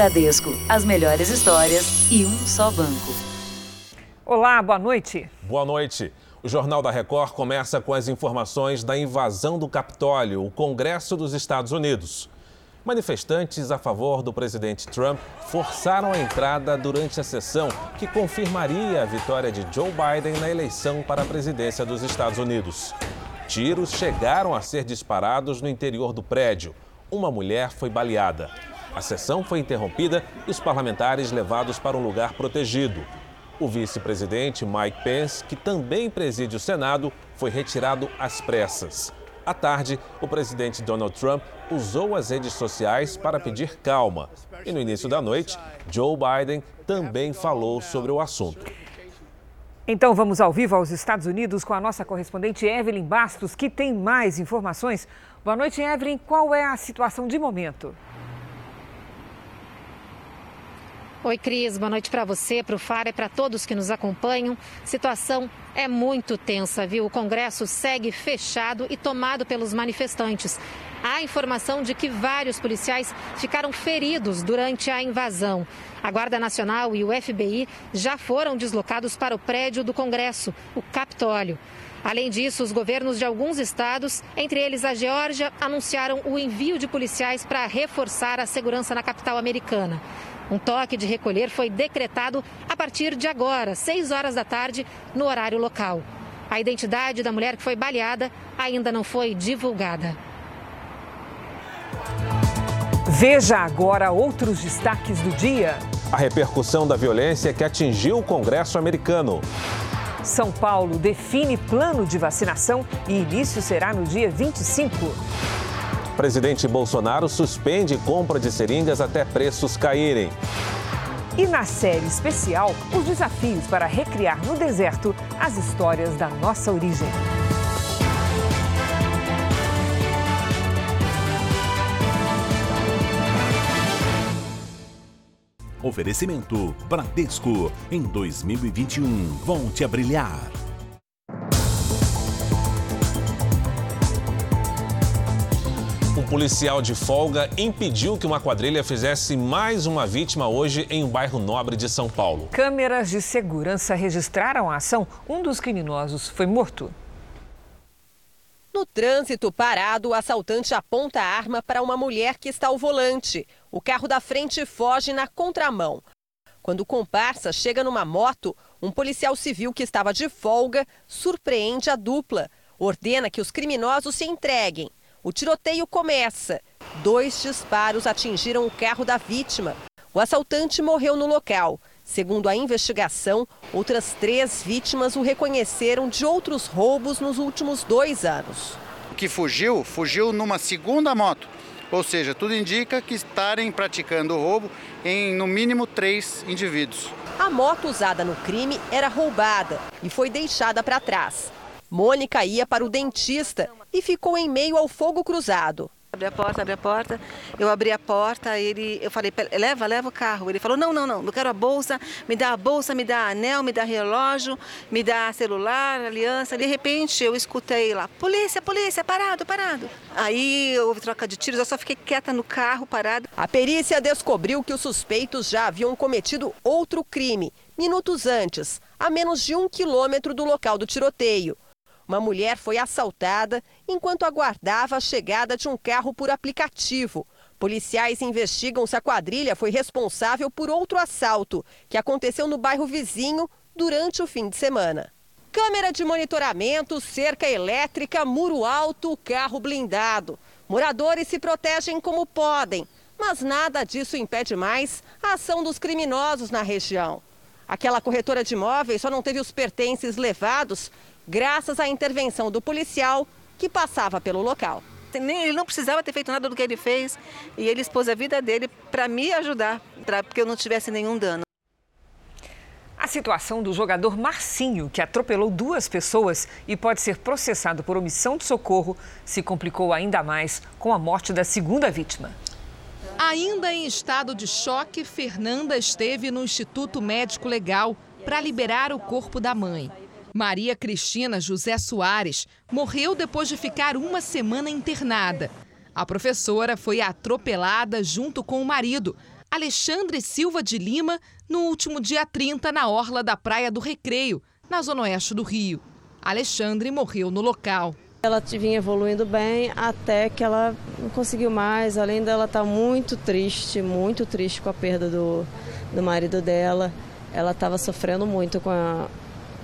Bradesco, as melhores histórias e um só banco. Olá, boa noite. Boa noite. O Jornal da Record começa com as informações da invasão do Capitólio, o Congresso dos Estados Unidos. Manifestantes a favor do presidente Trump forçaram a entrada durante a sessão que confirmaria a vitória de Joe Biden na eleição para a presidência dos Estados Unidos. Tiros chegaram a ser disparados no interior do prédio. Uma mulher foi baleada. A sessão foi interrompida e os parlamentares levados para um lugar protegido. O vice-presidente Mike Pence, que também preside o Senado, foi retirado às pressas. À tarde, o presidente Donald Trump usou as redes sociais para pedir calma. E no início da noite, Joe Biden também falou sobre o assunto. Então vamos ao vivo aos Estados Unidos com a nossa correspondente Evelyn Bastos, que tem mais informações. Boa noite, Evelyn. Qual é a situação de momento? Oi, Cris. Boa noite para você, para o Fara e para todos que nos acompanham. Situação é muito tensa, viu? O Congresso segue fechado e tomado pelos manifestantes. Há informação de que vários policiais ficaram feridos durante a invasão. A Guarda Nacional e o FBI já foram deslocados para o prédio do Congresso, o Capitólio. Além disso, os governos de alguns estados, entre eles a Geórgia, anunciaram o envio de policiais para reforçar a segurança na capital americana. Um toque de recolher foi decretado a partir de agora, 6 horas da tarde, no horário local. A identidade da mulher que foi baleada ainda não foi divulgada. Veja agora outros destaques do dia. A repercussão da violência que atingiu o Congresso americano. São Paulo define plano de vacinação e início será no dia 25. Presidente Bolsonaro suspende compra de seringas até preços caírem. E na série especial, os desafios para recriar no deserto as histórias da nossa origem. Oferecimento Bradesco. Em 2021, volte a brilhar. Policial de folga impediu que uma quadrilha fizesse mais uma vítima hoje em um bairro nobre de São Paulo. Câmeras de segurança registraram a ação. Um dos criminosos foi morto. No trânsito parado, o assaltante aponta a arma para uma mulher que está ao volante. O carro da frente foge na contramão. Quando o comparsa chega numa moto, um policial civil que estava de folga surpreende a dupla. Ordena que os criminosos se entreguem. O tiroteio começa. Dois disparos atingiram o carro da vítima. O assaltante morreu no local. Segundo a investigação, outras três vítimas o reconheceram de outros roubos nos últimos dois anos. O que fugiu, fugiu numa segunda moto. Ou seja, tudo indica que estarem praticando o roubo em no mínimo três indivíduos. A moto usada no crime era roubada e foi deixada para trás. Mônica ia para o dentista e ficou em meio ao fogo cruzado. Abre a porta, abre a porta. Eu abri a porta, ele, eu falei, leva, leva o carro. Ele falou, não, não, não, não quero a bolsa, me dá a bolsa, me dá anel, me dá relógio, me dá celular, aliança. De repente eu escutei lá, polícia, polícia, parado, parado. Aí houve troca de tiros, eu só fiquei quieta no carro, parado. A perícia descobriu que os suspeitos já haviam cometido outro crime, minutos antes, a menos de um quilômetro do local do tiroteio. Uma mulher foi assaltada enquanto aguardava a chegada de um carro por aplicativo. Policiais investigam se a quadrilha foi responsável por outro assalto, que aconteceu no bairro vizinho durante o fim de semana. Câmera de monitoramento, cerca elétrica, muro alto, carro blindado. Moradores se protegem como podem, mas nada disso impede mais a ação dos criminosos na região. Aquela corretora de imóveis só não teve os pertences levados graças à intervenção do policial que passava pelo local. Ele não precisava ter feito nada do que ele fez e ele expôs a vida dele para me ajudar, para que eu não tivesse nenhum dano. A situação do jogador Marcinho, que atropelou duas pessoas e pode ser processado por omissão de socorro, se complicou ainda mais com a morte da segunda vítima. Ainda em estado de choque, Fernanda esteve no Instituto Médico Legal para liberar o corpo da mãe. Maria Cristina José Soares morreu depois de ficar uma semana internada. A professora foi atropelada junto com o marido. Alexandre Silva de Lima no último dia 30 na orla da Praia do Recreio, na zona oeste do Rio. Alexandre morreu no local. Ela vinha evoluindo bem até que ela não conseguiu mais. Além dela estar tá muito triste, muito triste com a perda do, do marido dela. Ela estava sofrendo muito com, a,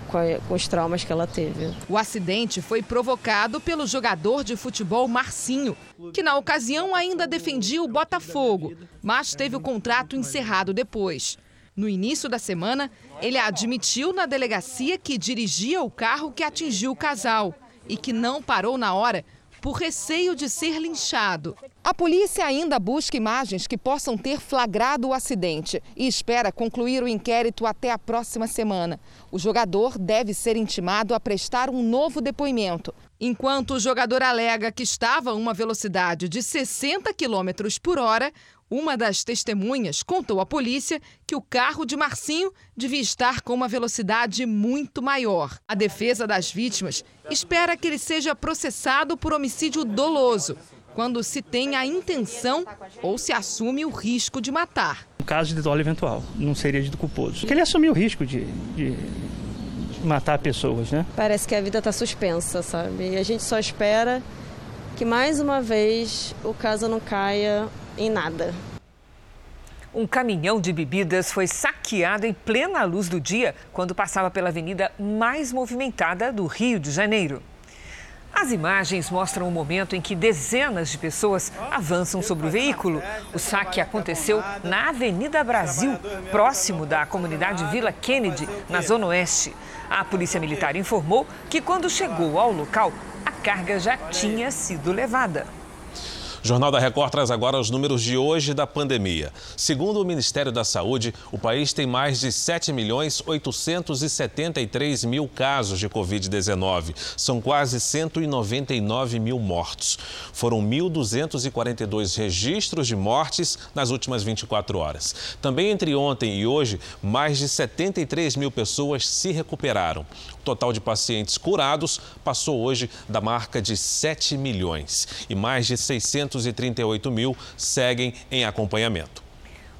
com, os traumas que ela teve. O acidente foi provocado pelo jogador de futebol Marcinho, que na ocasião ainda defendia o Botafogo, mas teve o contrato encerrado depois. No início da semana, ele admitiu na delegacia que dirigia o carro que atingiu o casal e que não parou na hora por receio de ser linchado. A polícia ainda busca imagens que possam ter flagrado o acidente e espera concluir o inquérito até a próxima semana. O jogador deve ser intimado a prestar um novo depoimento. Enquanto o jogador alega que estava a uma velocidade de 60 km por hora, uma das testemunhas contou à polícia que o carro de Marcinho devia estar com uma velocidade muito maior. A defesa das vítimas espera que ele seja processado por homicídio doloso, quando se tem a intenção ou se assume o risco de matar. No caso de dolo eventual, não seria de culposo. Porque ele assumiu o risco de, de matar pessoas, né? Parece que a vida está suspensa, sabe? E a gente só espera que mais uma vez o caso não caia em nada. Um caminhão de bebidas foi saqueado em plena luz do dia quando passava pela avenida mais movimentada do Rio de Janeiro. As imagens mostram o momento em que dezenas de pessoas avançam sobre o veículo. O saque aconteceu na Avenida Brasil, próximo da comunidade Vila Kennedy, na Zona Oeste. A Polícia Militar informou que quando chegou ao local, a carga já tinha sido levada. O Jornal da Record traz agora os números de hoje da pandemia. Segundo o Ministério da Saúde, o país tem mais de 7 milhões 873 mil casos de Covid-19. São quase 199 mil mortos. Foram 1.242 registros de mortes nas últimas 24 horas. Também entre ontem e hoje, mais de 73 mil pessoas se recuperaram total de pacientes curados passou hoje da marca de 7 milhões e mais de 638 mil seguem em acompanhamento.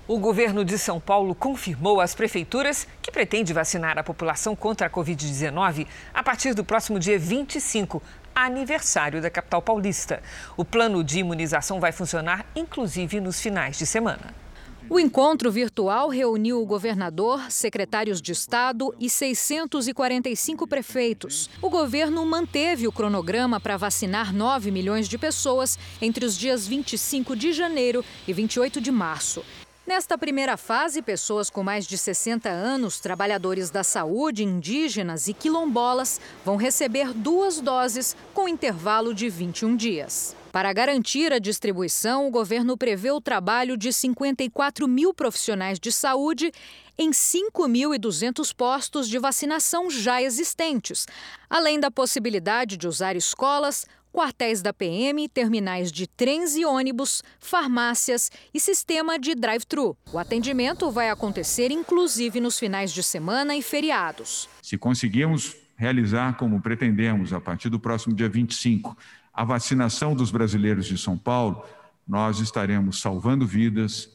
O governo de São Paulo confirmou às prefeituras que pretende vacinar a população contra a Covid-19 a partir do próximo dia 25, aniversário da capital paulista. O plano de imunização vai funcionar inclusive nos finais de semana. O encontro virtual reuniu o governador, secretários de Estado e 645 prefeitos. O governo manteve o cronograma para vacinar 9 milhões de pessoas entre os dias 25 de janeiro e 28 de março. Nesta primeira fase, pessoas com mais de 60 anos, trabalhadores da saúde, indígenas e quilombolas vão receber duas doses com intervalo de 21 dias. Para garantir a distribuição, o governo prevê o trabalho de 54 mil profissionais de saúde em 5.200 postos de vacinação já existentes, além da possibilidade de usar escolas, quartéis da PM, terminais de trens e ônibus, farmácias e sistema de drive-thru. O atendimento vai acontecer inclusive nos finais de semana e feriados. Se conseguirmos realizar como pretendemos a partir do próximo dia 25 a vacinação dos brasileiros de São Paulo, nós estaremos salvando vidas,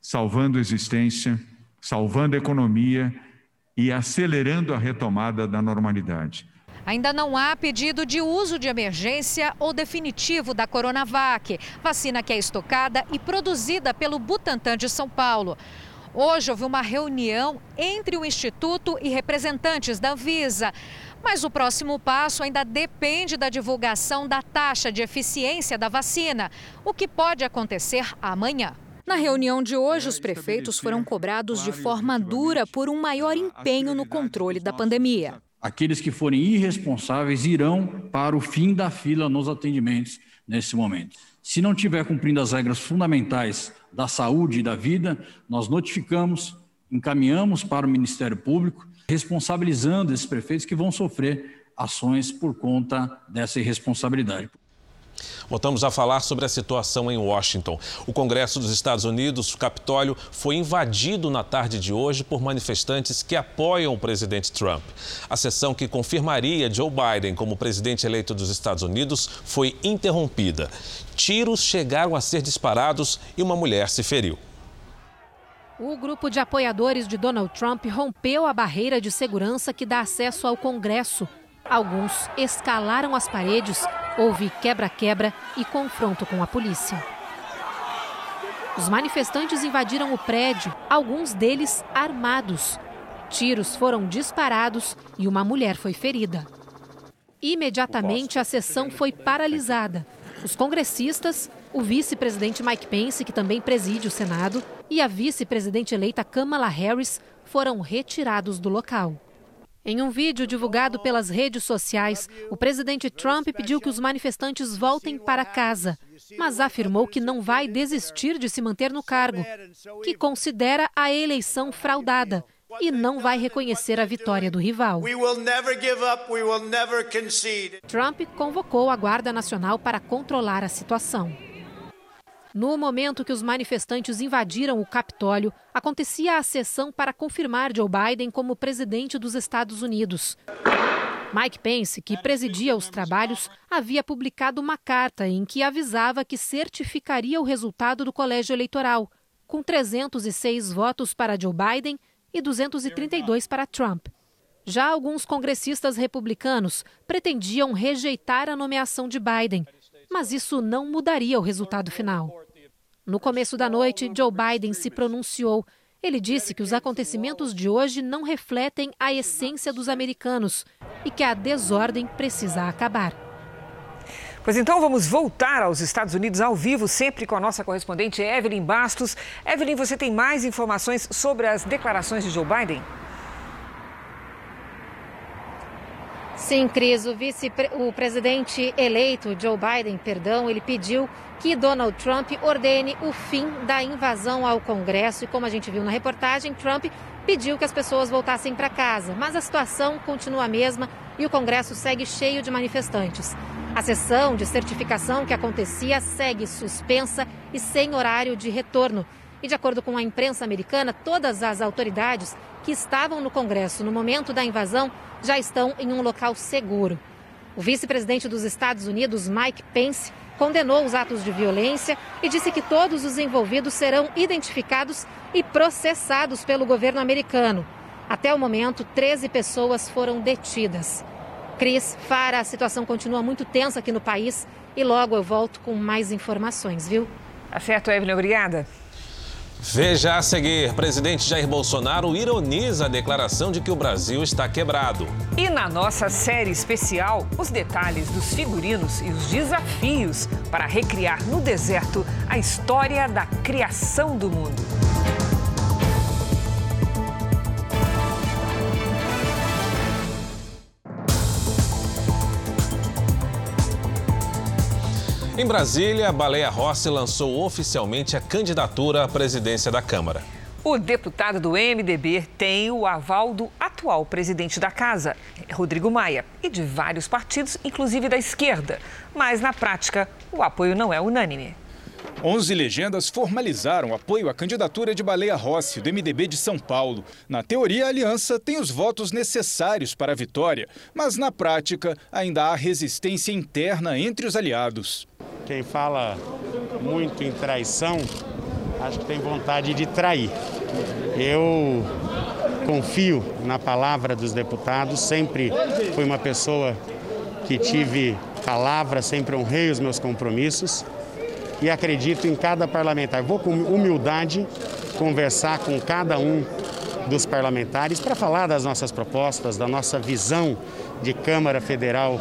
salvando existência, salvando economia e acelerando a retomada da normalidade. Ainda não há pedido de uso de emergência ou definitivo da Coronavac, vacina que é estocada e produzida pelo Butantan de São Paulo. Hoje houve uma reunião entre o Instituto e representantes da Anvisa. Mas o próximo passo ainda depende da divulgação da taxa de eficiência da vacina, o que pode acontecer amanhã. Na reunião de hoje, os prefeitos foram cobrados de forma dura por um maior empenho no controle da pandemia. Aqueles que forem irresponsáveis irão para o fim da fila nos atendimentos nesse momento. Se não estiver cumprindo as regras fundamentais da saúde e da vida, nós notificamos, encaminhamos para o Ministério Público responsabilizando esses prefeitos que vão sofrer ações por conta dessa irresponsabilidade. Voltamos a falar sobre a situação em Washington. O Congresso dos Estados Unidos, o Capitólio, foi invadido na tarde de hoje por manifestantes que apoiam o presidente Trump. A sessão que confirmaria Joe Biden como presidente eleito dos Estados Unidos foi interrompida. Tiros chegaram a ser disparados e uma mulher se feriu. O grupo de apoiadores de Donald Trump rompeu a barreira de segurança que dá acesso ao Congresso. Alguns escalaram as paredes, houve quebra-quebra e confronto com a polícia. Os manifestantes invadiram o prédio, alguns deles armados. Tiros foram disparados e uma mulher foi ferida. Imediatamente a sessão foi paralisada. Os congressistas, o vice-presidente Mike Pence, que também preside o Senado, e a vice-presidente eleita Kamala Harris foram retirados do local. Em um vídeo divulgado pelas redes sociais, o presidente Trump pediu que os manifestantes voltem para casa, mas afirmou que não vai desistir de se manter no cargo, que considera a eleição fraudada e não vai reconhecer a vitória do rival. Trump convocou a Guarda Nacional para controlar a situação. No momento que os manifestantes invadiram o Capitólio, acontecia a sessão para confirmar Joe Biden como presidente dos Estados Unidos. Mike Pence, que presidia os trabalhos, havia publicado uma carta em que avisava que certificaria o resultado do colégio eleitoral, com 306 votos para Joe Biden e 232 para Trump. Já alguns congressistas republicanos pretendiam rejeitar a nomeação de Biden, mas isso não mudaria o resultado final. No começo da noite, Joe Biden se pronunciou. Ele disse que os acontecimentos de hoje não refletem a essência dos americanos e que a desordem precisa acabar. Pois então vamos voltar aos Estados Unidos ao vivo, sempre com a nossa correspondente Evelyn Bastos. Evelyn, você tem mais informações sobre as declarações de Joe Biden? Sim, Cris, o vice-presidente eleito Joe Biden, perdão, ele pediu que Donald Trump ordene o fim da invasão ao Congresso e como a gente viu na reportagem, Trump pediu que as pessoas voltassem para casa, mas a situação continua a mesma e o Congresso segue cheio de manifestantes. A sessão de certificação que acontecia segue suspensa e sem horário de retorno. E de acordo com a imprensa americana, todas as autoridades que estavam no Congresso no momento da invasão já estão em um local seguro. O vice-presidente dos Estados Unidos, Mike Pence, condenou os atos de violência e disse que todos os envolvidos serão identificados e processados pelo governo americano. Até o momento, 13 pessoas foram detidas. Cris, Fara, a situação continua muito tensa aqui no país e logo eu volto com mais informações, viu? Tá certo, Evelyn, obrigada. Veja a seguir: presidente Jair Bolsonaro ironiza a declaração de que o Brasil está quebrado. E na nossa série especial, os detalhes dos figurinos e os desafios para recriar no deserto a história da criação do mundo. Em Brasília, a Baleia Rossi lançou oficialmente a candidatura à presidência da Câmara. O deputado do MDB tem o aval do atual presidente da casa, Rodrigo Maia, e de vários partidos, inclusive da esquerda. Mas, na prática, o apoio não é unânime. 11 legendas formalizaram apoio à candidatura de Baleia Rossi, do MDB de São Paulo. Na teoria, a aliança tem os votos necessários para a vitória, mas na prática ainda há resistência interna entre os aliados. Quem fala muito em traição, acho que tem vontade de trair. Eu confio na palavra dos deputados, sempre fui uma pessoa que tive palavra, sempre honrei os meus compromissos e acredito em cada parlamentar. Vou com humildade conversar com cada um dos parlamentares para falar das nossas propostas, da nossa visão de Câmara Federal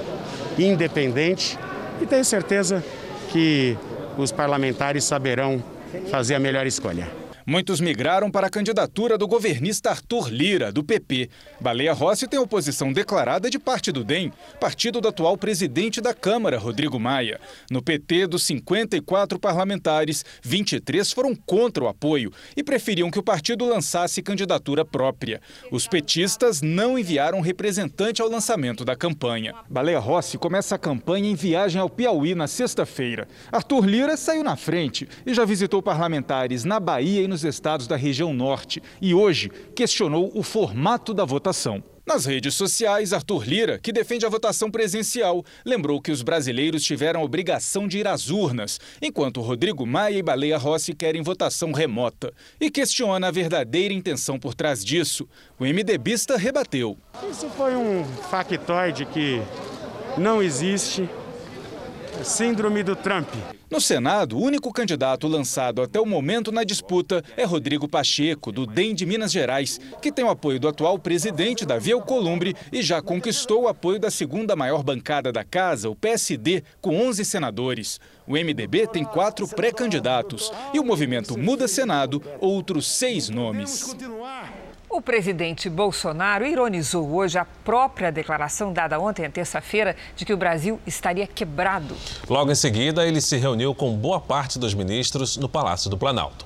independente e tenho certeza que os parlamentares saberão fazer a melhor escolha. Muitos migraram para a candidatura do governista Arthur Lira, do PP. Baleia Rossi tem oposição declarada de parte do DEM, partido do atual presidente da Câmara, Rodrigo Maia. No PT, dos 54 parlamentares, 23 foram contra o apoio e preferiam que o partido lançasse candidatura própria. Os petistas não enviaram representante ao lançamento da campanha. Baleia Rossi começa a campanha em viagem ao Piauí na sexta-feira. Arthur Lira saiu na frente e já visitou parlamentares na Bahia e nos estados da região norte e hoje questionou o formato da votação. Nas redes sociais, Arthur Lira, que defende a votação presencial, lembrou que os brasileiros tiveram a obrigação de ir às urnas, enquanto Rodrigo Maia e Baleia Rossi querem votação remota. E questiona a verdadeira intenção por trás disso. O MDBista rebateu. Isso foi um factoide que não existe. Síndrome do Trump. No Senado, o único candidato lançado até o momento na disputa é Rodrigo Pacheco, do DEM de Minas Gerais, que tem o apoio do atual presidente Davi Alcolumbre e já conquistou o apoio da segunda maior bancada da casa, o PSD, com 11 senadores. O MDB tem quatro pré-candidatos e o movimento Muda Senado, outros seis nomes. O presidente Bolsonaro ironizou hoje a própria declaração dada ontem, terça-feira, de que o Brasil estaria quebrado. Logo em seguida, ele se reuniu com boa parte dos ministros no Palácio do Planalto.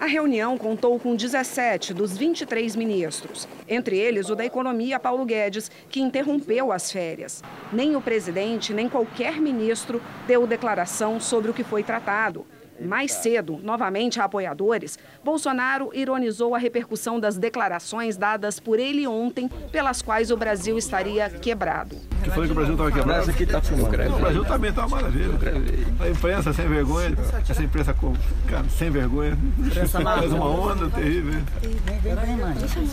A reunião contou com 17 dos 23 ministros, entre eles o da Economia, Paulo Guedes, que interrompeu as férias. Nem o presidente, nem qualquer ministro deu declaração sobre o que foi tratado. Mais cedo, novamente a apoiadores, Bolsonaro ironizou a repercussão das declarações dadas por ele ontem, pelas quais o Brasil estaria quebrado. Que foi que o Brasil estava quebrado? Aqui tá o Brasil também está uma maravilha. A imprensa sem vergonha, essa imprensa cara, sem vergonha, faz uma onda terrível.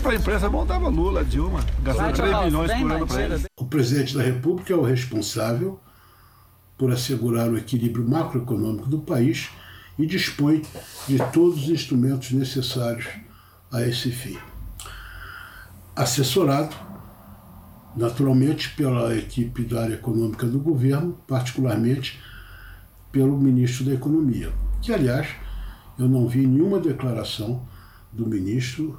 Para a imprensa montava Lula, Dilma, gastando 3 milhões por ano para eles. O presidente da República é o responsável por assegurar o equilíbrio macroeconômico do país e dispõe de todos os instrumentos necessários a esse fim. Assessorado, naturalmente, pela equipe da área econômica do governo, particularmente pelo ministro da Economia, que, aliás, eu não vi nenhuma declaração do ministro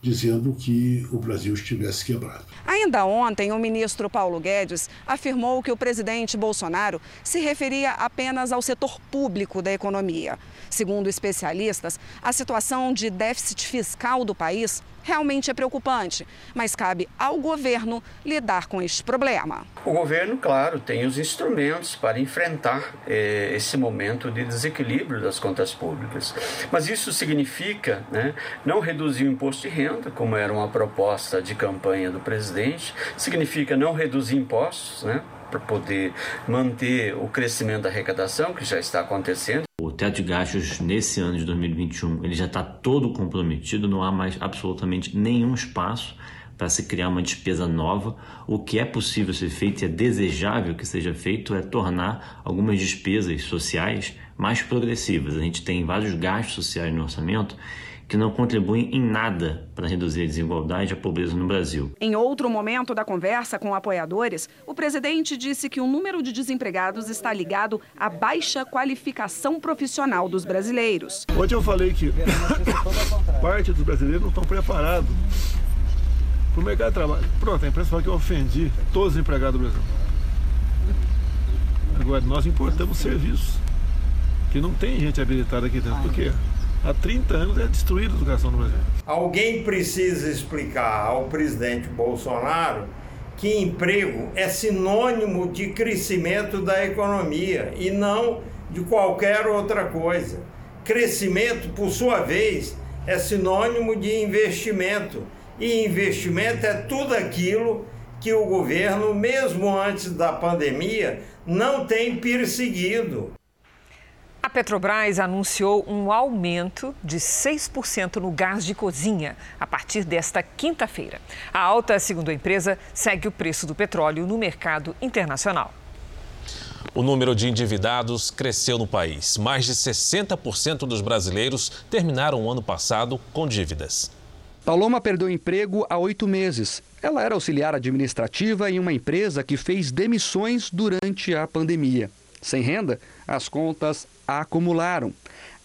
dizendo que o Brasil estivesse quebrado. Ainda ontem, o ministro Paulo Guedes afirmou que o presidente Bolsonaro se referia apenas ao setor público da economia. Segundo especialistas, a situação de déficit fiscal do país realmente é preocupante, mas cabe ao governo lidar com este problema. O governo, claro, tem os instrumentos para enfrentar eh, esse momento de desequilíbrio das contas públicas. Mas isso significa né, não reduzir o imposto de renda, como era uma proposta de campanha do presidente, significa não reduzir impostos, né? Para poder manter o crescimento da arrecadação, que já está acontecendo. O teto de gastos nesse ano de 2021 ele já está todo comprometido, não há mais absolutamente nenhum espaço para se criar uma despesa nova. O que é possível ser feito e é desejável que seja feito é tornar algumas despesas sociais mais progressivas. A gente tem vários gastos sociais no orçamento que não contribuem em nada para reduzir a desigualdade e a pobreza no Brasil. Em outro momento da conversa com apoiadores, o presidente disse que o número de desempregados está ligado à baixa qualificação profissional dos brasileiros. Ontem eu falei que parte dos brasileiros não estão preparados para o mercado de trabalho. Pronto, a imprensa fala que eu ofendi todos os empregados do Brasil. Agora, nós importamos serviços que não tem gente habilitada aqui dentro. Por quê? Há 30 anos é destruída a educação no Brasil. Alguém precisa explicar ao presidente Bolsonaro que emprego é sinônimo de crescimento da economia e não de qualquer outra coisa. Crescimento, por sua vez, é sinônimo de investimento. E investimento é tudo aquilo que o governo, mesmo antes da pandemia, não tem perseguido. A Petrobras anunciou um aumento de 6% no gás de cozinha a partir desta quinta-feira. A alta, segundo a empresa, segue o preço do petróleo no mercado internacional. O número de endividados cresceu no país. Mais de 60% dos brasileiros terminaram o ano passado com dívidas. Paloma perdeu emprego há oito meses. Ela era auxiliar administrativa em uma empresa que fez demissões durante a pandemia. Sem renda, as contas acumularam.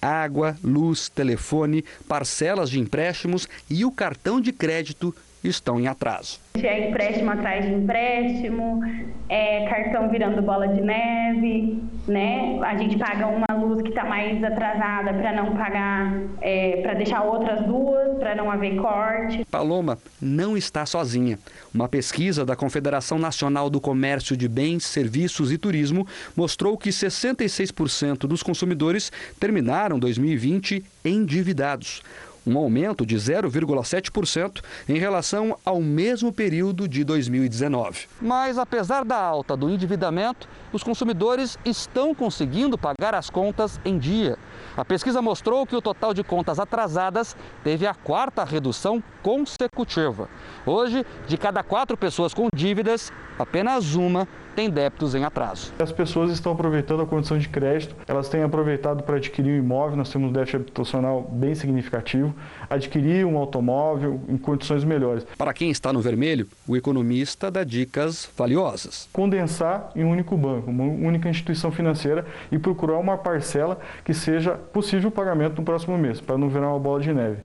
Água, luz, telefone, parcelas de empréstimos e o cartão de crédito estão em atraso. É empréstimo atrás de empréstimo, é cartão virando bola de neve, né? A gente paga uma luz que está mais atrasada para não pagar, é, para deixar outras duas, para não haver corte. Paloma não está sozinha. Uma pesquisa da Confederação Nacional do Comércio de Bens, Serviços e Turismo mostrou que 66% dos consumidores terminaram 2020 endividados. Um aumento de 0,7% em relação ao mesmo período de 2019. Mas, apesar da alta do endividamento, os consumidores estão conseguindo pagar as contas em dia. A pesquisa mostrou que o total de contas atrasadas teve a quarta redução consecutiva. Hoje, de cada quatro pessoas com dívidas, apenas uma tem débitos em atraso. As pessoas estão aproveitando a condição de crédito, elas têm aproveitado para adquirir um imóvel, nós temos um déficit habitacional bem significativo, adquirir um automóvel em condições melhores. Para quem está no vermelho, o economista dá dicas valiosas. Condensar em um único banco, uma única instituição financeira e procurar uma parcela que seja possível o pagamento no próximo mês, para não virar uma bola de neve.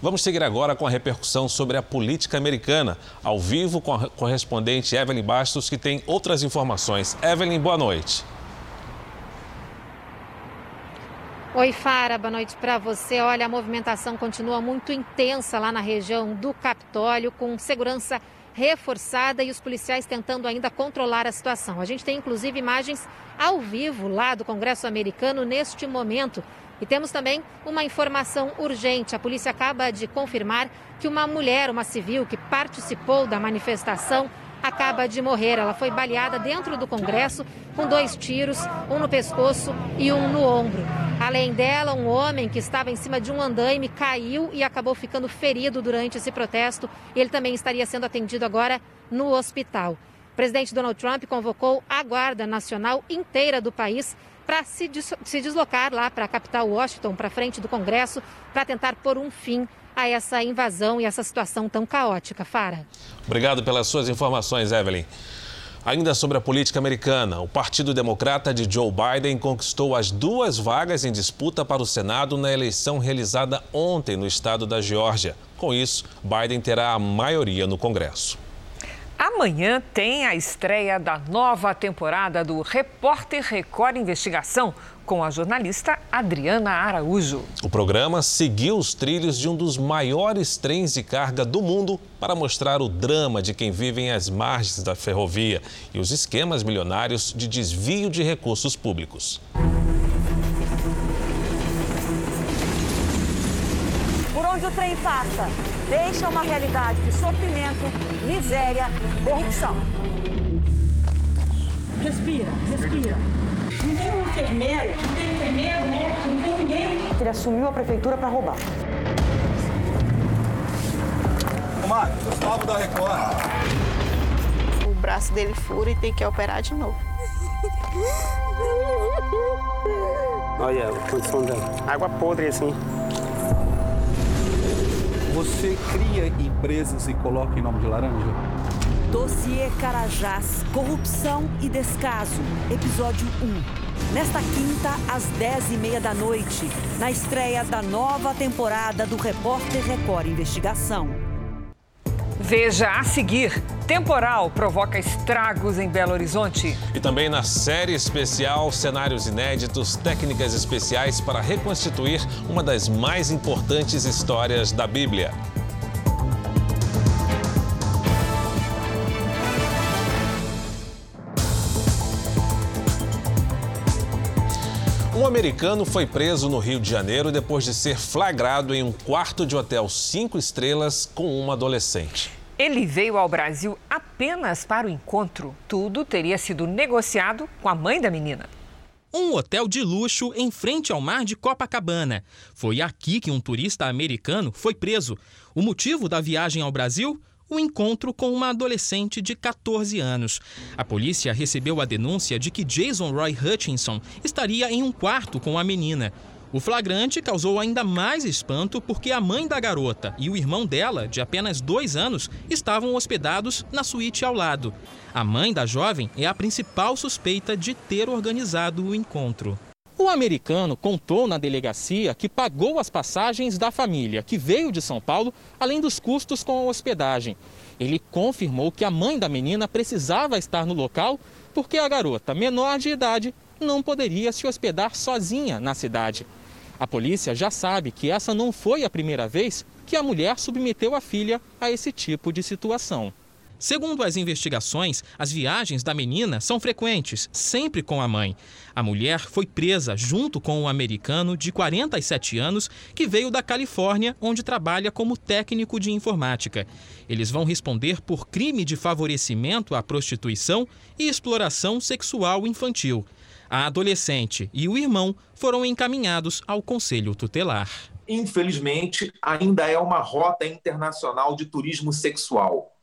Vamos seguir agora com a repercussão sobre a política americana, ao vivo com a correspondente Evelyn Bastos, que tem outras informações. Evelyn, boa noite. Oi, Fara, boa noite para você. Olha, a movimentação continua muito intensa lá na região do Capitólio, com segurança reforçada e os policiais tentando ainda controlar a situação. A gente tem inclusive imagens ao vivo lá do Congresso americano neste momento. E temos também uma informação urgente. A polícia acaba de confirmar que uma mulher, uma civil que participou da manifestação, acaba de morrer. Ela foi baleada dentro do Congresso com dois tiros, um no pescoço e um no ombro. Além dela, um homem que estava em cima de um andaime caiu e acabou ficando ferido durante esse protesto. Ele também estaria sendo atendido agora no hospital. O presidente Donald Trump convocou a Guarda Nacional inteira do país para se, se deslocar lá para a capital Washington, para frente do Congresso, para tentar pôr um fim a essa invasão e essa situação tão caótica. Fara. Obrigado pelas suas informações, Evelyn. Ainda sobre a política americana, o Partido Democrata de Joe Biden conquistou as duas vagas em disputa para o Senado na eleição realizada ontem no estado da Geórgia. Com isso, Biden terá a maioria no Congresso. Amanhã tem a estreia da nova temporada do Repórter Record Investigação com a jornalista Adriana Araújo. O programa seguiu os trilhos de um dos maiores trens de carga do mundo para mostrar o drama de quem vive às margens da ferrovia e os esquemas milionários de desvio de recursos públicos. Onde o trem passa, deixa uma realidade de sofrimento, miséria, corrupção. Respira, respira. Não tem um enfermeiro, não tem enfermeiro, né? não tem ninguém. Ele assumiu a prefeitura para roubar. Omar, Gustavo da Record. O braço dele fura e tem que operar de novo. Olha a condição dela. Água podre assim. Você cria empresas e coloca em nome de laranja? Dossiê Carajás, Corrupção e Descaso, episódio 1. Nesta quinta, às 10h30 da noite, na estreia da nova temporada do Repórter Record Investigação. Veja a seguir: temporal provoca estragos em Belo Horizonte. E também na série especial Cenários Inéditos Técnicas Especiais para reconstituir uma das mais importantes histórias da Bíblia. Um americano foi preso no Rio de Janeiro depois de ser flagrado em um quarto de hotel cinco estrelas com uma adolescente. Ele veio ao Brasil apenas para o encontro. Tudo teria sido negociado com a mãe da menina. Um hotel de luxo em frente ao mar de Copacabana. Foi aqui que um turista americano foi preso. O motivo da viagem ao Brasil? o encontro com uma adolescente de 14 anos. A polícia recebeu a denúncia de que Jason Roy Hutchinson estaria em um quarto com a menina. O flagrante causou ainda mais espanto porque a mãe da garota e o irmão dela, de apenas dois anos, estavam hospedados na suíte ao lado. A mãe da jovem é a principal suspeita de ter organizado o encontro. O americano contou na delegacia que pagou as passagens da família que veio de São Paulo, além dos custos com a hospedagem. Ele confirmou que a mãe da menina precisava estar no local porque a garota, menor de idade, não poderia se hospedar sozinha na cidade. A polícia já sabe que essa não foi a primeira vez que a mulher submeteu a filha a esse tipo de situação. Segundo as investigações, as viagens da menina são frequentes, sempre com a mãe. A mulher foi presa junto com um americano de 47 anos que veio da Califórnia, onde trabalha como técnico de informática. Eles vão responder por crime de favorecimento à prostituição e exploração sexual infantil. A adolescente e o irmão foram encaminhados ao conselho tutelar. Infelizmente, ainda é uma rota internacional de turismo sexual.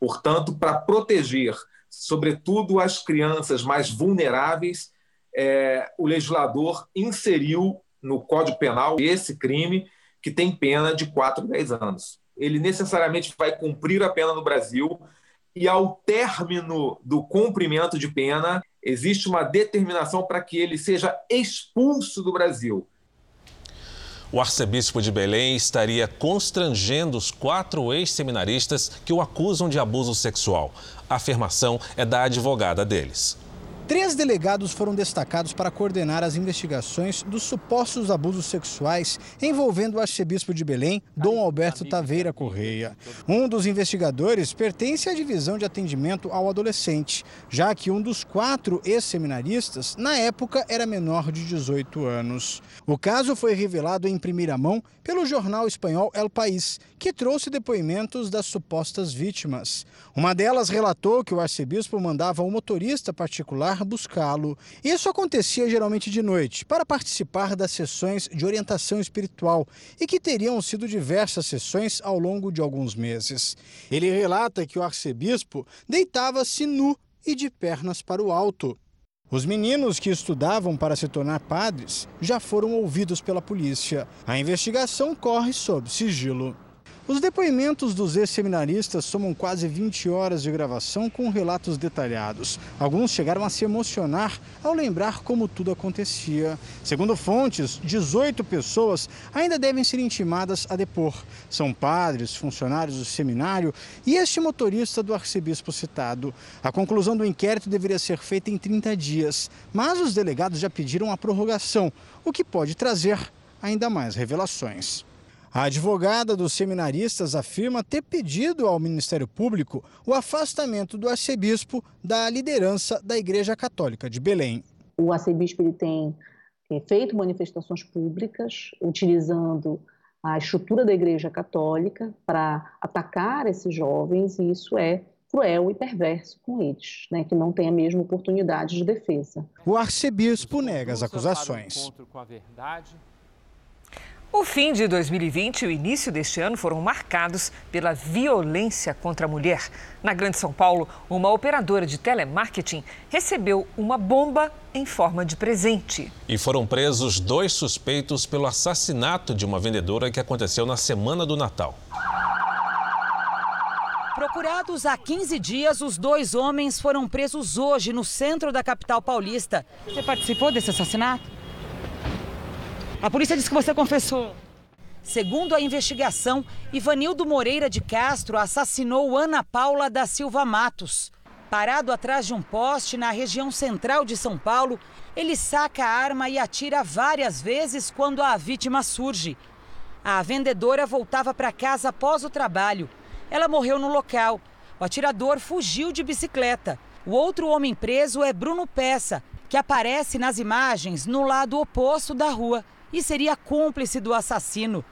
Portanto, para proteger, sobretudo, as crianças mais vulneráveis, é, o legislador inseriu no Código Penal esse crime, que tem pena de 4 a 10 anos. Ele necessariamente vai cumprir a pena no Brasil, e ao término do cumprimento de pena, existe uma determinação para que ele seja expulso do Brasil. O arcebispo de Belém estaria constrangendo os quatro ex-seminaristas que o acusam de abuso sexual. A afirmação é da advogada deles. Três delegados foram destacados para coordenar as investigações dos supostos abusos sexuais envolvendo o arcebispo de Belém, Dom Alberto Taveira Correia. Um dos investigadores pertence à divisão de atendimento ao adolescente, já que um dos quatro ex-seminaristas, na época, era menor de 18 anos. O caso foi revelado em primeira mão pelo jornal espanhol El País, que trouxe depoimentos das supostas vítimas. Uma delas relatou que o arcebispo mandava um motorista particular buscá-lo. Isso acontecia geralmente de noite, para participar das sessões de orientação espiritual e que teriam sido diversas sessões ao longo de alguns meses. Ele relata que o arcebispo deitava-se nu e de pernas para o alto. Os meninos que estudavam para se tornar padres já foram ouvidos pela polícia. A investigação corre sob sigilo. Os depoimentos dos ex-seminaristas somam quase 20 horas de gravação com relatos detalhados. Alguns chegaram a se emocionar ao lembrar como tudo acontecia. Segundo fontes, 18 pessoas ainda devem ser intimadas a depor. São padres, funcionários do seminário e este motorista do arcebispo citado. A conclusão do inquérito deveria ser feita em 30 dias, mas os delegados já pediram a prorrogação, o que pode trazer ainda mais revelações. A advogada dos seminaristas afirma ter pedido ao Ministério Público o afastamento do arcebispo da liderança da Igreja Católica de Belém. O arcebispo ele tem feito manifestações públicas utilizando a estrutura da Igreja Católica para atacar esses jovens e isso é cruel e perverso com eles, né, que não têm a mesma oportunidade de defesa. O arcebispo nega as acusações. O fim de 2020 e o início deste ano foram marcados pela violência contra a mulher. Na Grande São Paulo, uma operadora de telemarketing recebeu uma bomba em forma de presente. E foram presos dois suspeitos pelo assassinato de uma vendedora que aconteceu na semana do Natal. Procurados há 15 dias, os dois homens foram presos hoje no centro da capital paulista. Você participou desse assassinato? A polícia disse que você confessou. Segundo a investigação, Ivanildo Moreira de Castro assassinou Ana Paula da Silva Matos. Parado atrás de um poste na região central de São Paulo, ele saca a arma e atira várias vezes quando a vítima surge. A vendedora voltava para casa após o trabalho. Ela morreu no local. O atirador fugiu de bicicleta. O outro homem preso é Bruno Peça, que aparece nas imagens no lado oposto da rua e seria cúmplice do assassino.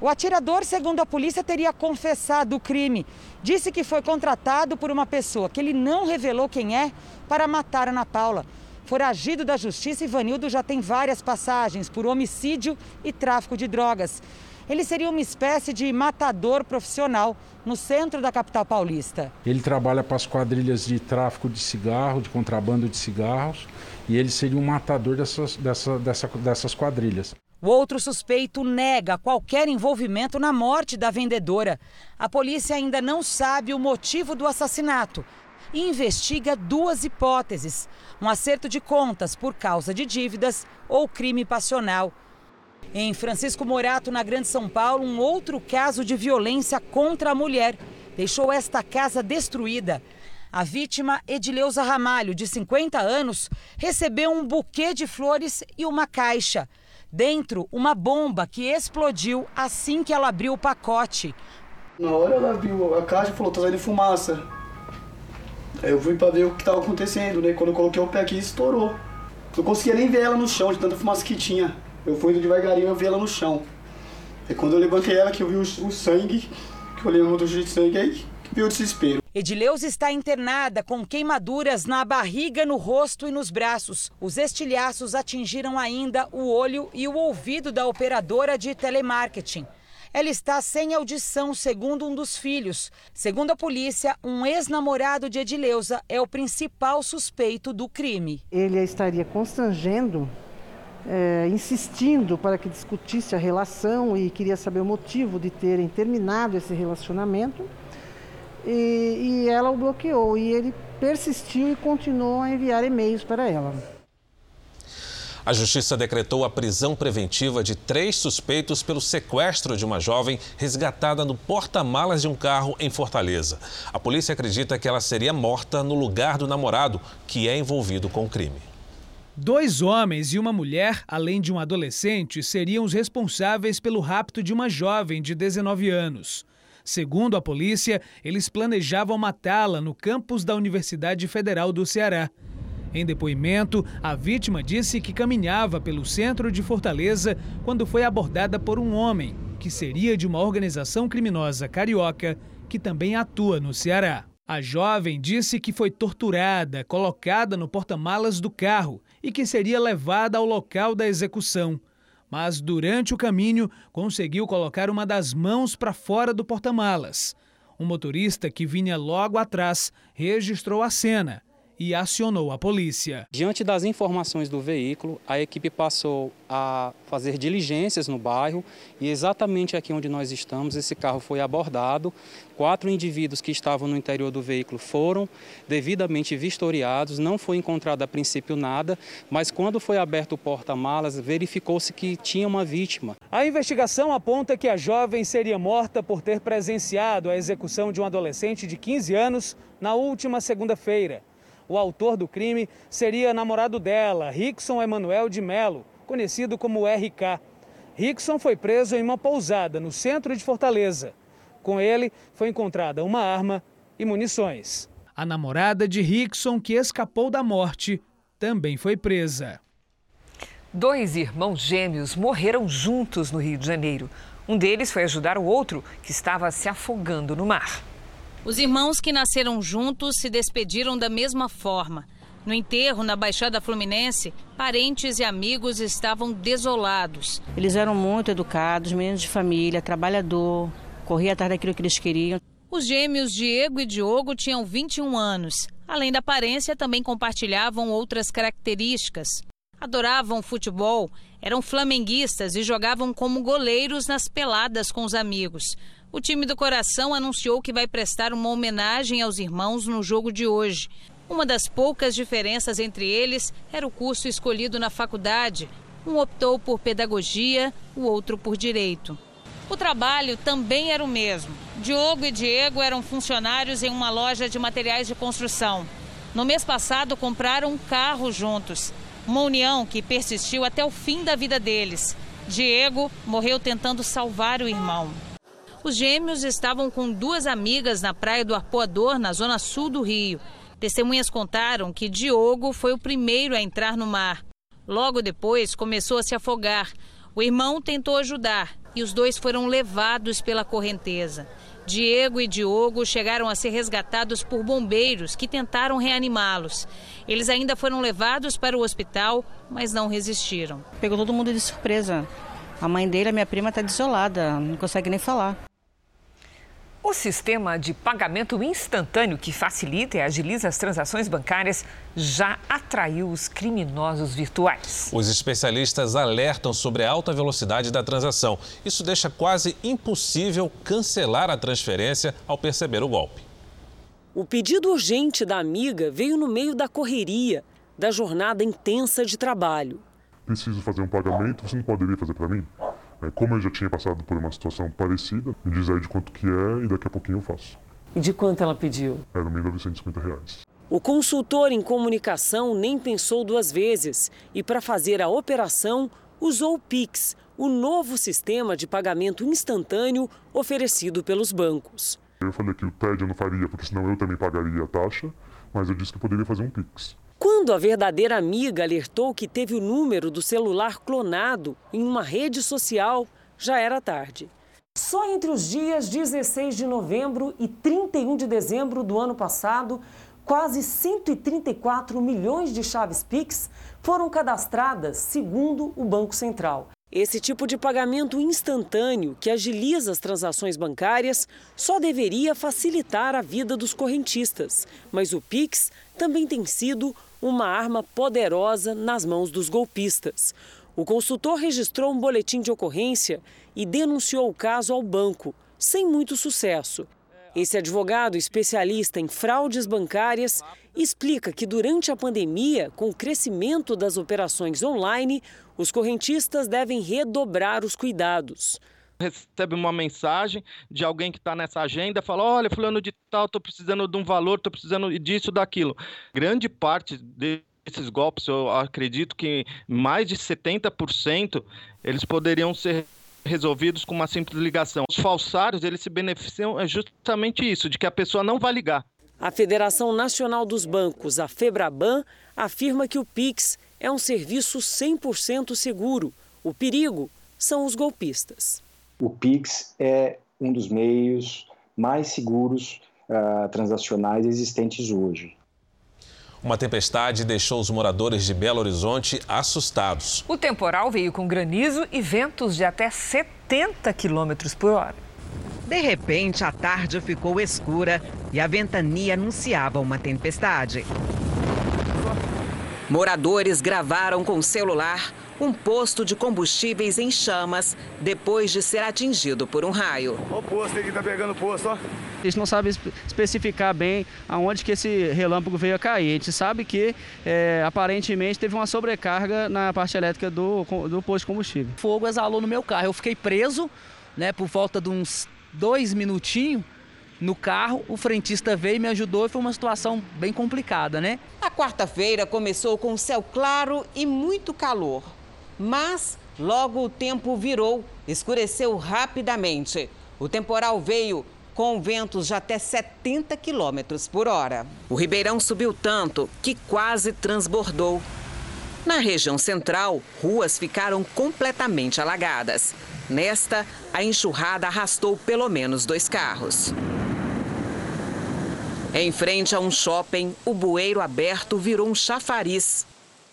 O atirador, segundo a polícia, teria confessado o crime. Disse que foi contratado por uma pessoa que ele não revelou quem é para matar Ana Paula. Foragido da justiça, Ivanildo já tem várias passagens por homicídio e tráfico de drogas. Ele seria uma espécie de matador profissional no centro da capital paulista. Ele trabalha para as quadrilhas de tráfico de cigarro, de contrabando de cigarros, e ele seria um matador dessas, dessa, dessa, dessas quadrilhas. O outro suspeito nega qualquer envolvimento na morte da vendedora. A polícia ainda não sabe o motivo do assassinato e investiga duas hipóteses: um acerto de contas por causa de dívidas ou crime passional. Em Francisco Morato, na Grande São Paulo, um outro caso de violência contra a mulher deixou esta casa destruída. A vítima, Edileuza Ramalho, de 50 anos, recebeu um buquê de flores e uma caixa. Dentro, uma bomba que explodiu assim que ela abriu o pacote. Na hora ela viu a caixa e falou, tá saindo fumaça. Aí eu fui pra ver o que tava acontecendo, né? Quando eu coloquei o pé aqui, estourou. Não conseguia nem ver ela no chão, de tanta fumaça que tinha. Eu fui devagarinho, eu vi ela no chão. Aí quando eu levantei ela, que eu vi o, o sangue, que eu olhei no outro de sangue, aí que veio o desespero. Edileuza está internada com queimaduras na barriga, no rosto e nos braços. Os estilhaços atingiram ainda o olho e o ouvido da operadora de telemarketing. Ela está sem audição, segundo um dos filhos. Segundo a polícia, um ex-namorado de Edileuza é o principal suspeito do crime. Ele estaria constrangendo, é, insistindo para que discutisse a relação e queria saber o motivo de terem terminado esse relacionamento e, e ela o bloqueou. E ele persistiu e continuou a enviar e-mails para ela. A justiça decretou a prisão preventiva de três suspeitos pelo sequestro de uma jovem resgatada no porta-malas de um carro em Fortaleza. A polícia acredita que ela seria morta no lugar do namorado, que é envolvido com o crime. Dois homens e uma mulher, além de um adolescente, seriam os responsáveis pelo rapto de uma jovem de 19 anos. Segundo a polícia, eles planejavam matá-la no campus da Universidade Federal do Ceará. Em depoimento, a vítima disse que caminhava pelo centro de Fortaleza quando foi abordada por um homem, que seria de uma organização criminosa carioca que também atua no Ceará. A jovem disse que foi torturada, colocada no porta-malas do carro e que seria levada ao local da execução mas durante o caminho conseguiu colocar uma das mãos para fora do porta-malas. Um motorista que vinha logo atrás registrou a cena e acionou a polícia. Diante das informações do veículo, a equipe passou a fazer diligências no bairro e exatamente aqui onde nós estamos, esse carro foi abordado. Quatro indivíduos que estavam no interior do veículo foram devidamente vistoriados, não foi encontrado a princípio nada, mas quando foi aberto o porta-malas, verificou-se que tinha uma vítima. A investigação aponta que a jovem seria morta por ter presenciado a execução de um adolescente de 15 anos na última segunda-feira. O autor do crime seria namorado dela, Rickson Emanuel de Melo, conhecido como RK. Rickson foi preso em uma pousada no centro de Fortaleza. Com ele foi encontrada uma arma e munições. A namorada de Rickson, que escapou da morte, também foi presa. Dois irmãos gêmeos morreram juntos no Rio de Janeiro. Um deles foi ajudar o outro, que estava se afogando no mar. Os irmãos que nasceram juntos se despediram da mesma forma. No enterro, na Baixada Fluminense, parentes e amigos estavam desolados. Eles eram muito educados, meninos de família, trabalhador, corria atrás daquilo que eles queriam. Os gêmeos Diego e Diogo tinham 21 anos. Além da aparência, também compartilhavam outras características. Adoravam futebol, eram flamenguistas e jogavam como goleiros nas peladas com os amigos. O time do coração anunciou que vai prestar uma homenagem aos irmãos no jogo de hoje. Uma das poucas diferenças entre eles era o curso escolhido na faculdade. Um optou por pedagogia, o outro por direito. O trabalho também era o mesmo. Diogo e Diego eram funcionários em uma loja de materiais de construção. No mês passado, compraram um carro juntos. Uma união que persistiu até o fim da vida deles. Diego morreu tentando salvar o irmão. Os gêmeos estavam com duas amigas na praia do Arpoador, na zona sul do Rio. Testemunhas contaram que Diogo foi o primeiro a entrar no mar. Logo depois, começou a se afogar. O irmão tentou ajudar e os dois foram levados pela correnteza. Diego e Diogo chegaram a ser resgatados por bombeiros que tentaram reanimá-los. Eles ainda foram levados para o hospital, mas não resistiram. Pegou todo mundo de surpresa. A mãe dele, a minha prima, está desolada, não consegue nem falar. O sistema de pagamento instantâneo que facilita e agiliza as transações bancárias já atraiu os criminosos virtuais. Os especialistas alertam sobre a alta velocidade da transação. Isso deixa quase impossível cancelar a transferência ao perceber o golpe. O pedido urgente da amiga veio no meio da correria, da jornada intensa de trabalho. Preciso fazer um pagamento, você não poderia fazer para mim? É, como eu já tinha passado por uma situação parecida, me diz aí de quanto que é e daqui a pouquinho eu faço. E de quanto ela pediu? Era 1.950 reais. O consultor em comunicação nem pensou duas vezes e, para fazer a operação, usou o Pix, o novo sistema de pagamento instantâneo oferecido pelos bancos. Eu falei que o TED eu não faria, porque senão eu também pagaria a taxa, mas eu disse que eu poderia fazer um Pix. Quando a verdadeira amiga alertou que teve o número do celular clonado em uma rede social, já era tarde. Só entre os dias 16 de novembro e 31 de dezembro do ano passado, quase 134 milhões de chaves Pix foram cadastradas, segundo o Banco Central. Esse tipo de pagamento instantâneo, que agiliza as transações bancárias, só deveria facilitar a vida dos correntistas. Mas o Pix também tem sido uma arma poderosa nas mãos dos golpistas. O consultor registrou um boletim de ocorrência e denunciou o caso ao banco, sem muito sucesso. Esse advogado especialista em fraudes bancárias explica que durante a pandemia, com o crescimento das operações online, os correntistas devem redobrar os cuidados recebe uma mensagem de alguém que está nessa agenda, fala: olha, fulano de tal, estou precisando de um valor, estou precisando disso, daquilo. Grande parte desses golpes, eu acredito que mais de 70% eles poderiam ser resolvidos com uma simples ligação. Os falsários, eles se beneficiam é justamente isso, de que a pessoa não vai ligar. A Federação Nacional dos Bancos, a Febraban, afirma que o Pix é um serviço 100% seguro. O perigo são os golpistas. O Pix é um dos meios mais seguros uh, transacionais existentes hoje. Uma tempestade deixou os moradores de Belo Horizonte assustados. O temporal veio com granizo e ventos de até 70 quilômetros por hora. De repente, a tarde ficou escura e a ventania anunciava uma tempestade. Moradores gravaram com o celular um posto de combustíveis em chamas depois de ser atingido por um raio. O posto aqui tá pegando posto, ó. A gente não sabe especificar bem aonde que esse relâmpago veio a cair. A gente sabe que é, aparentemente teve uma sobrecarga na parte elétrica do, do posto de combustível. O fogo exalou no meu carro. Eu fiquei preso, né, por volta de uns dois minutinhos no carro, o frentista veio e me ajudou e foi uma situação bem complicada, né? A quarta-feira começou com céu claro e muito calor. Mas logo o tempo virou, escureceu rapidamente. O temporal veio com ventos de até 70 quilômetros por hora. O Ribeirão subiu tanto que quase transbordou. Na região central, ruas ficaram completamente alagadas. Nesta, a enxurrada arrastou pelo menos dois carros. Em frente a um shopping, o bueiro aberto virou um chafariz.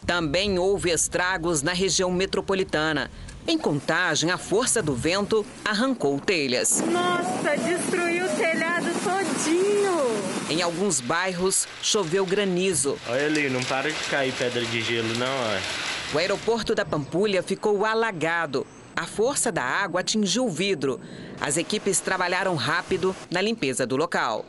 Também houve estragos na região metropolitana. Em contagem, a força do vento arrancou telhas. Nossa, destruiu o telhado todinho. Em alguns bairros, choveu granizo. Olha ali, não para de cair pedra de gelo, não, ó. O aeroporto da Pampulha ficou alagado. A força da água atingiu o vidro. As equipes trabalharam rápido na limpeza do local.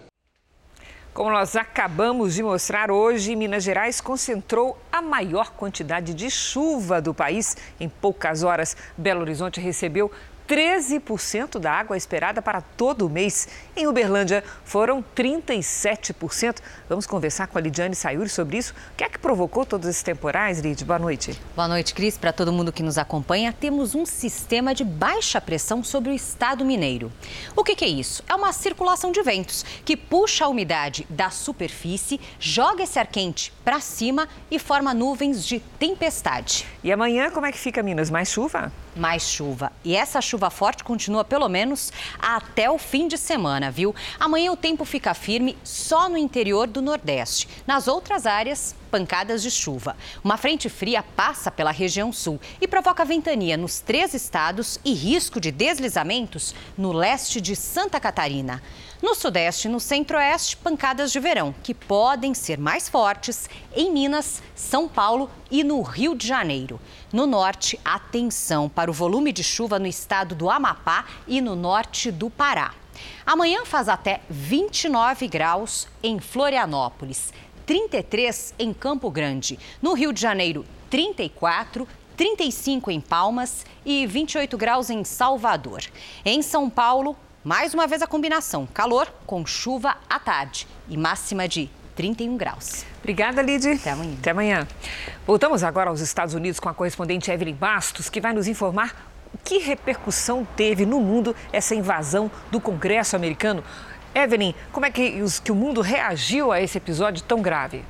Como nós acabamos de mostrar hoje, Minas Gerais concentrou a maior quantidade de chuva do país em poucas horas. Belo Horizonte recebeu 13% da água esperada para todo o mês. Em Uberlândia, foram 37%. Vamos conversar com a Lidiane Sayuri sobre isso. O que é que provocou todos esses temporais, Lid? Boa noite. Boa noite, Cris. Para todo mundo que nos acompanha, temos um sistema de baixa pressão sobre o estado mineiro. O que, que é isso? É uma circulação de ventos que puxa a umidade da superfície, joga esse ar quente para cima e forma nuvens de tempestade. E amanhã, como é que fica Minas? Mais chuva? Mais chuva. E essa chuva forte continua pelo menos até o fim de semana, viu? Amanhã o tempo fica firme só no interior do Nordeste. Nas outras áreas, pancadas de chuva. Uma frente fria passa pela região sul e provoca ventania nos três estados e risco de deslizamentos no leste de Santa Catarina. No Sudeste e no Centro-Oeste, pancadas de verão, que podem ser mais fortes em Minas, São Paulo e no Rio de Janeiro. No Norte, atenção para o volume de chuva no estado do Amapá e no norte do Pará. Amanhã faz até 29 graus em Florianópolis, 33 em Campo Grande. No Rio de Janeiro, 34, 35 em Palmas e 28 graus em Salvador. Em São Paulo, mais uma vez a combinação: calor com chuva à tarde e máxima de 31 graus. Obrigada, Lid. Até amanhã. Até amanhã. Voltamos agora aos Estados Unidos com a correspondente Evelyn Bastos, que vai nos informar que repercussão teve no mundo essa invasão do Congresso americano? Evelyn, como é que, os, que o mundo reagiu a esse episódio tão grave?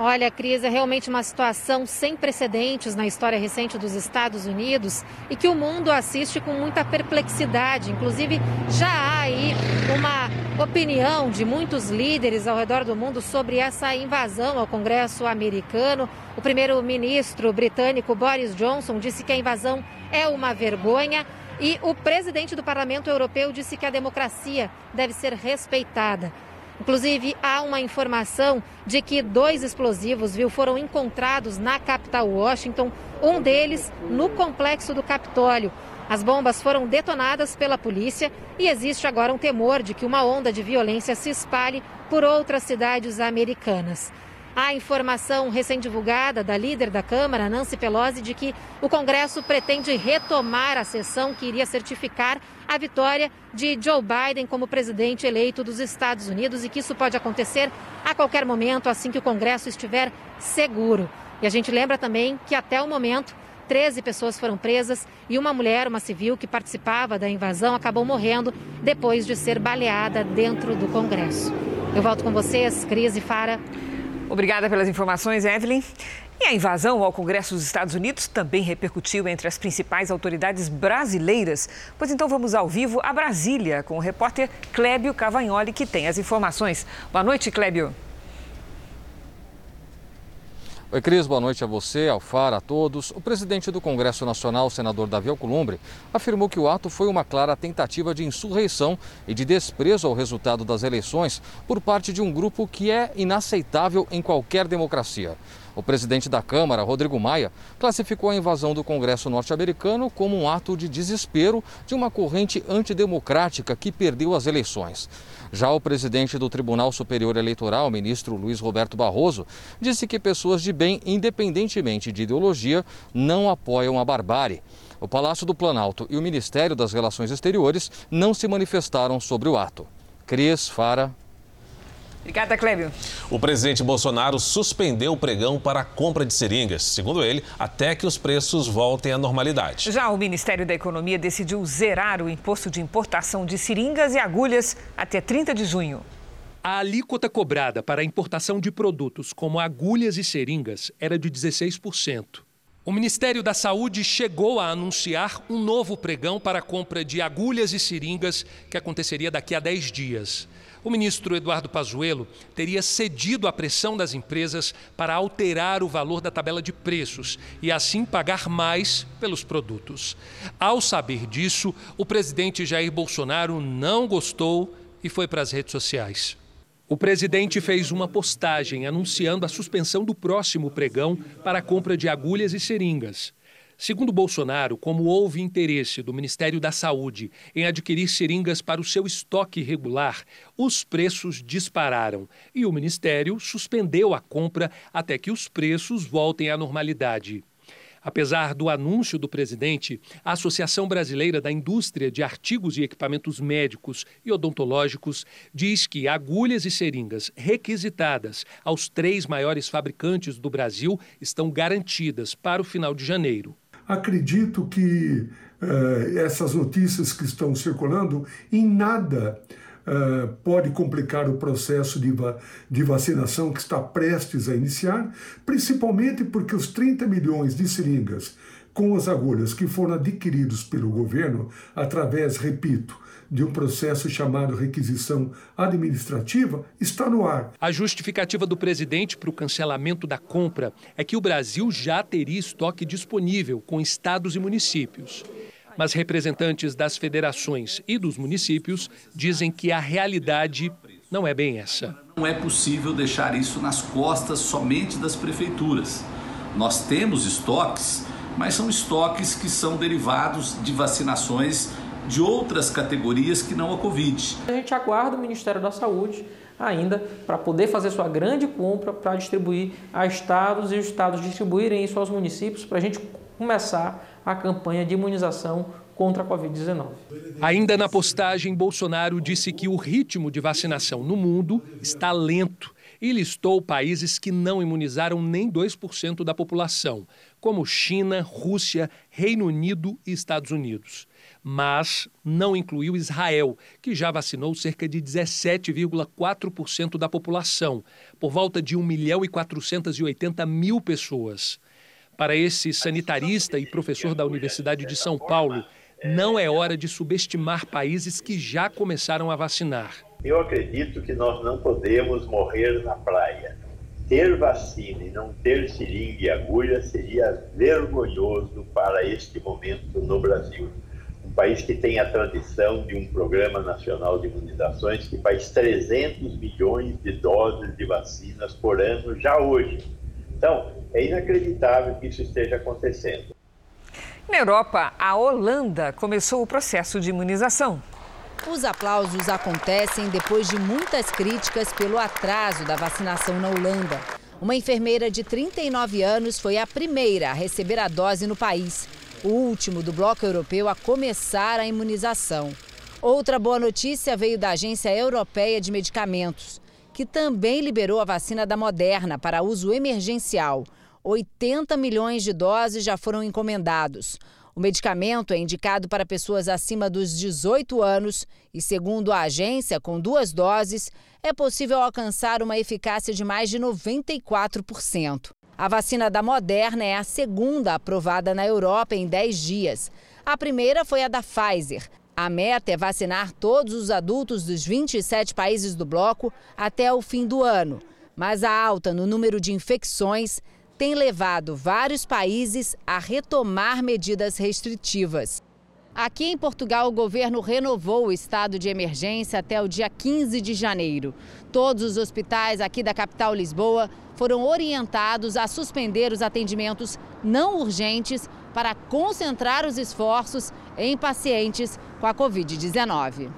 Olha, Cris, é realmente uma situação sem precedentes na história recente dos Estados Unidos e que o mundo assiste com muita perplexidade. Inclusive, já há aí uma opinião de muitos líderes ao redor do mundo sobre essa invasão ao Congresso americano. O primeiro-ministro britânico Boris Johnson disse que a invasão é uma vergonha. E o presidente do Parlamento Europeu disse que a democracia deve ser respeitada. Inclusive, há uma informação de que dois explosivos viu, foram encontrados na capital Washington, um deles no complexo do Capitólio. As bombas foram detonadas pela polícia e existe agora um temor de que uma onda de violência se espalhe por outras cidades americanas. A informação recém-divulgada da líder da Câmara, Nancy Pelosi, de que o Congresso pretende retomar a sessão que iria certificar a vitória de Joe Biden como presidente eleito dos Estados Unidos e que isso pode acontecer a qualquer momento, assim que o Congresso estiver seguro. E a gente lembra também que até o momento 13 pessoas foram presas e uma mulher, uma civil que participava da invasão, acabou morrendo depois de ser baleada dentro do Congresso. Eu volto com vocês, Cris e Fara. Obrigada pelas informações, Evelyn. E a invasão ao Congresso dos Estados Unidos também repercutiu entre as principais autoridades brasileiras. Pois então vamos ao vivo a Brasília com o repórter Clébio Cavagnoli, que tem as informações. Boa noite, Clébio. Oi, Cris, boa noite a você, ao FAR, a todos. O presidente do Congresso Nacional, senador Davi Alcolumbre, afirmou que o ato foi uma clara tentativa de insurreição e de desprezo ao resultado das eleições por parte de um grupo que é inaceitável em qualquer democracia. O presidente da Câmara, Rodrigo Maia, classificou a invasão do Congresso norte-americano como um ato de desespero de uma corrente antidemocrática que perdeu as eleições. Já o presidente do Tribunal Superior Eleitoral, ministro Luiz Roberto Barroso, disse que pessoas de bem, independentemente de ideologia, não apoiam a barbárie. O Palácio do Planalto e o Ministério das Relações Exteriores não se manifestaram sobre o ato. Cris, Fara. Obrigada, Clébio. O presidente Bolsonaro suspendeu o pregão para a compra de seringas, segundo ele, até que os preços voltem à normalidade. Já o Ministério da Economia decidiu zerar o imposto de importação de seringas e agulhas até 30 de junho. A alíquota cobrada para a importação de produtos como agulhas e seringas era de 16%. O Ministério da Saúde chegou a anunciar um novo pregão para a compra de agulhas e seringas que aconteceria daqui a 10 dias. O ministro Eduardo Pazuello teria cedido à pressão das empresas para alterar o valor da tabela de preços e assim pagar mais pelos produtos. Ao saber disso, o presidente Jair Bolsonaro não gostou e foi para as redes sociais. O presidente fez uma postagem anunciando a suspensão do próximo pregão para a compra de agulhas e seringas. Segundo Bolsonaro, como houve interesse do Ministério da Saúde em adquirir seringas para o seu estoque regular, os preços dispararam e o Ministério suspendeu a compra até que os preços voltem à normalidade. Apesar do anúncio do presidente, a Associação Brasileira da Indústria de Artigos e Equipamentos Médicos e Odontológicos diz que agulhas e seringas requisitadas aos três maiores fabricantes do Brasil estão garantidas para o final de janeiro. Acredito que uh, essas notícias que estão circulando em nada uh, pode complicar o processo de, va de vacinação que está prestes a iniciar, principalmente porque os 30 milhões de seringas com as agulhas que foram adquiridos pelo governo através, repito, de um processo chamado requisição administrativa está no ar. A justificativa do presidente para o cancelamento da compra é que o Brasil já teria estoque disponível com estados e municípios. Mas representantes das federações e dos municípios dizem que a realidade não é bem essa. Não é possível deixar isso nas costas somente das prefeituras. Nós temos estoques, mas são estoques que são derivados de vacinações de outras categorias que não a Covid. A gente aguarda o Ministério da Saúde ainda para poder fazer sua grande compra para distribuir a estados e os estados distribuírem isso aos municípios para a gente começar a campanha de imunização contra a Covid-19. Ainda na postagem, Bolsonaro disse que o ritmo de vacinação no mundo está lento e listou países que não imunizaram nem 2% da população, como China, Rússia, Reino Unido e Estados Unidos. Mas não incluiu Israel, que já vacinou cerca de 17,4% da população, por volta de 1 milhão e 480 mil pessoas. Para esse sanitarista e professor da Universidade de São Paulo, não é hora de subestimar países que já começaram a vacinar. Eu acredito que nós não podemos morrer na praia. Ter vacina e não ter seringa e agulha seria vergonhoso para este momento no Brasil. Um país que tem a tradição de um programa nacional de imunizações que faz 300 milhões de doses de vacinas por ano já hoje. Então, é inacreditável que isso esteja acontecendo. Na Europa, a Holanda começou o processo de imunização. Os aplausos acontecem depois de muitas críticas pelo atraso da vacinação na Holanda. Uma enfermeira de 39 anos foi a primeira a receber a dose no país, o último do bloco europeu a começar a imunização. Outra boa notícia veio da Agência Europeia de Medicamentos, que também liberou a vacina da Moderna para uso emergencial. 80 milhões de doses já foram encomendados. O medicamento é indicado para pessoas acima dos 18 anos e, segundo a agência, com duas doses, é possível alcançar uma eficácia de mais de 94%. A vacina da Moderna é a segunda aprovada na Europa em 10 dias. A primeira foi a da Pfizer. A meta é vacinar todos os adultos dos 27 países do bloco até o fim do ano. Mas a alta no número de infecções tem levado vários países a retomar medidas restritivas. Aqui em Portugal, o governo renovou o estado de emergência até o dia 15 de janeiro. Todos os hospitais aqui da capital Lisboa foram orientados a suspender os atendimentos não urgentes para concentrar os esforços em pacientes com a Covid-19.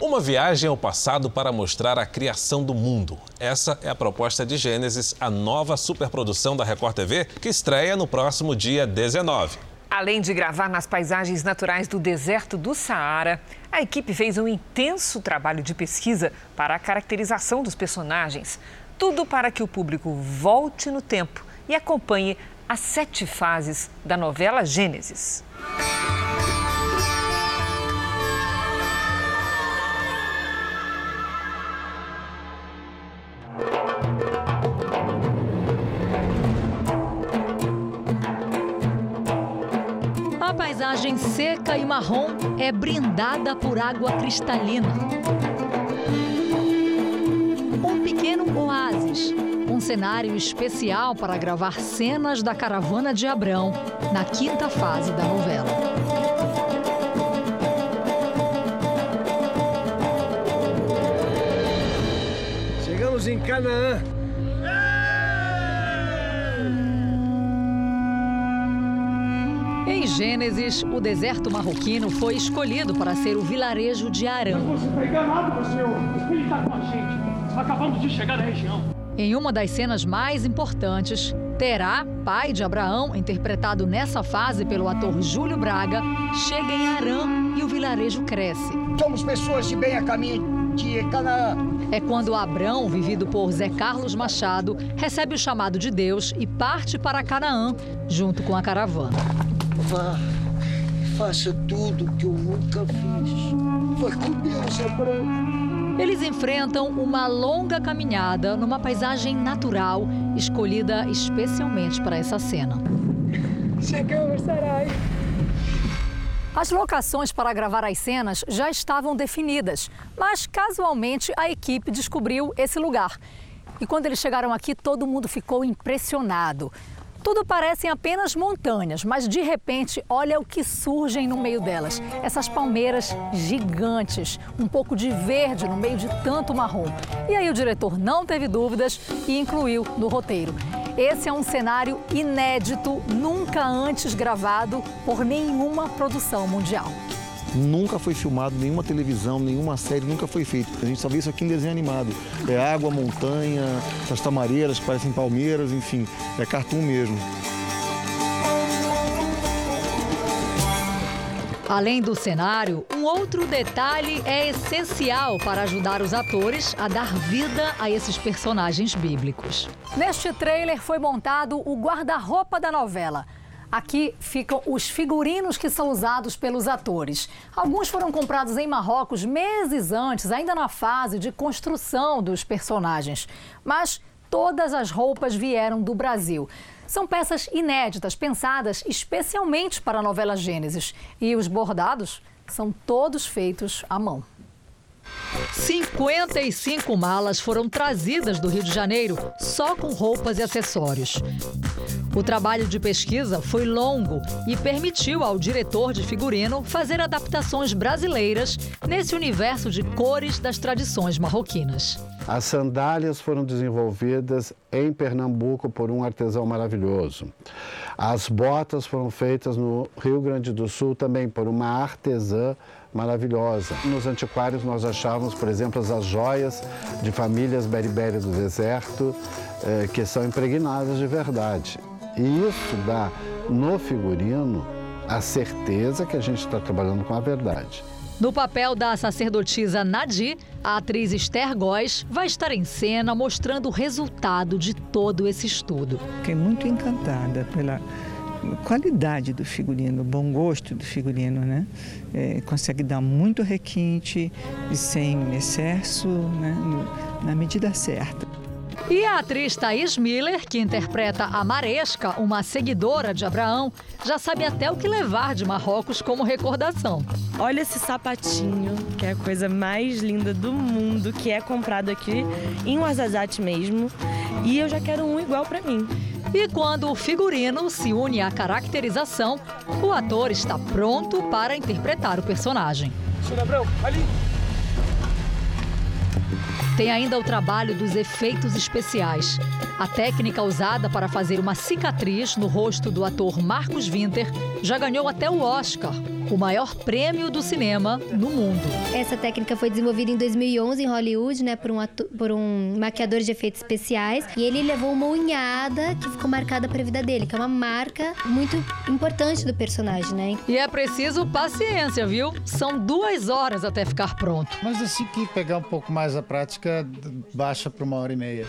Uma viagem ao passado para mostrar a criação do mundo. Essa é a proposta de Gênesis, a nova superprodução da Record TV, que estreia no próximo dia 19. Além de gravar nas paisagens naturais do deserto do Saara, a equipe fez um intenso trabalho de pesquisa para a caracterização dos personagens. Tudo para que o público volte no tempo e acompanhe as sete fases da novela Gênesis. A paisagem seca e marrom é brindada por água cristalina. Cenário especial para gravar cenas da caravana de Abrão na quinta fase da novela. Chegamos em Canaã. Em Gênesis, o deserto marroquino foi escolhido para ser o vilarejo de Arã. Você está enganado, meu senhor. Ele está com a gente. Acabamos de chegar na região. Em uma das cenas mais importantes, Terá, pai de Abraão, interpretado nessa fase pelo ator Júlio Braga, chega em Arã e o vilarejo cresce. Somos pessoas de bem a caminho de Canaã. É quando Abrão, vivido por Zé Carlos Machado, recebe o chamado de Deus e parte para Canaã, junto com a caravana. Vá, faça tudo que eu nunca fiz. Vai com Deus, Abrão. Eles enfrentam uma longa caminhada numa paisagem natural, escolhida especialmente para essa cena. Chegamos, Sarai. As locações para gravar as cenas já estavam definidas, mas casualmente a equipe descobriu esse lugar. E quando eles chegaram aqui, todo mundo ficou impressionado. Tudo parecem apenas montanhas, mas de repente, olha o que surgem no meio delas. Essas palmeiras gigantes, um pouco de verde no meio de tanto marrom. E aí o diretor não teve dúvidas e incluiu no roteiro. Esse é um cenário inédito, nunca antes gravado por nenhuma produção mundial. Nunca foi filmado, nenhuma televisão, nenhuma série, nunca foi feito. A gente só vê isso aqui em desenho animado. É água, montanha, essas tamareiras que parecem palmeiras, enfim, é cartoon mesmo. Além do cenário, um outro detalhe é essencial para ajudar os atores a dar vida a esses personagens bíblicos. Neste trailer foi montado o guarda-roupa da novela. Aqui ficam os figurinos que são usados pelos atores. Alguns foram comprados em Marrocos meses antes, ainda na fase de construção dos personagens. Mas todas as roupas vieram do Brasil. São peças inéditas, pensadas especialmente para a novela Gênesis. E os bordados são todos feitos à mão. 55 malas foram trazidas do Rio de Janeiro só com roupas e acessórios. O trabalho de pesquisa foi longo e permitiu ao diretor de figurino fazer adaptações brasileiras nesse universo de cores das tradições marroquinas. As sandálias foram desenvolvidas em Pernambuco por um artesão maravilhoso. As botas foram feitas no Rio Grande do Sul também por uma artesã maravilhosa. Nos antiquários nós achávamos, por exemplo, as joias de famílias beriberi do deserto, eh, que são impregnadas de verdade. E isso dá no figurino a certeza que a gente está trabalhando com a verdade. No papel da sacerdotisa Nadi, a atriz Esther Góes vai estar em cena mostrando o resultado de todo esse estudo. Fiquei muito encantada pela qualidade do figurino, bom gosto do figurino, né? É, consegue dar muito requinte e sem excesso, né? na medida certa. E a atriz Thaís Miller, que interpreta a Maresca, uma seguidora de Abraão, já sabe até o que levar de Marrocos como recordação. Olha esse sapatinho, que é a coisa mais linda do mundo, que é comprado aqui em Ouarzazate mesmo. E eu já quero um igual para mim. E quando o figurino se une à caracterização, o ator está pronto para interpretar o personagem. Abrão, ali! Tem ainda o trabalho dos efeitos especiais. A técnica usada para fazer uma cicatriz no rosto do ator Marcos Winter já ganhou até o Oscar, o maior prêmio do cinema no mundo. Essa técnica foi desenvolvida em 2011 em Hollywood, né, por um, ator, por um maquiador de efeitos especiais, e ele levou uma unhada que ficou marcada para a vida dele, que é uma marca muito importante do personagem, né? E é preciso paciência, viu? São duas horas até ficar pronto. Mas assim que pegar um pouco mais a prática, baixa para uma hora e meia.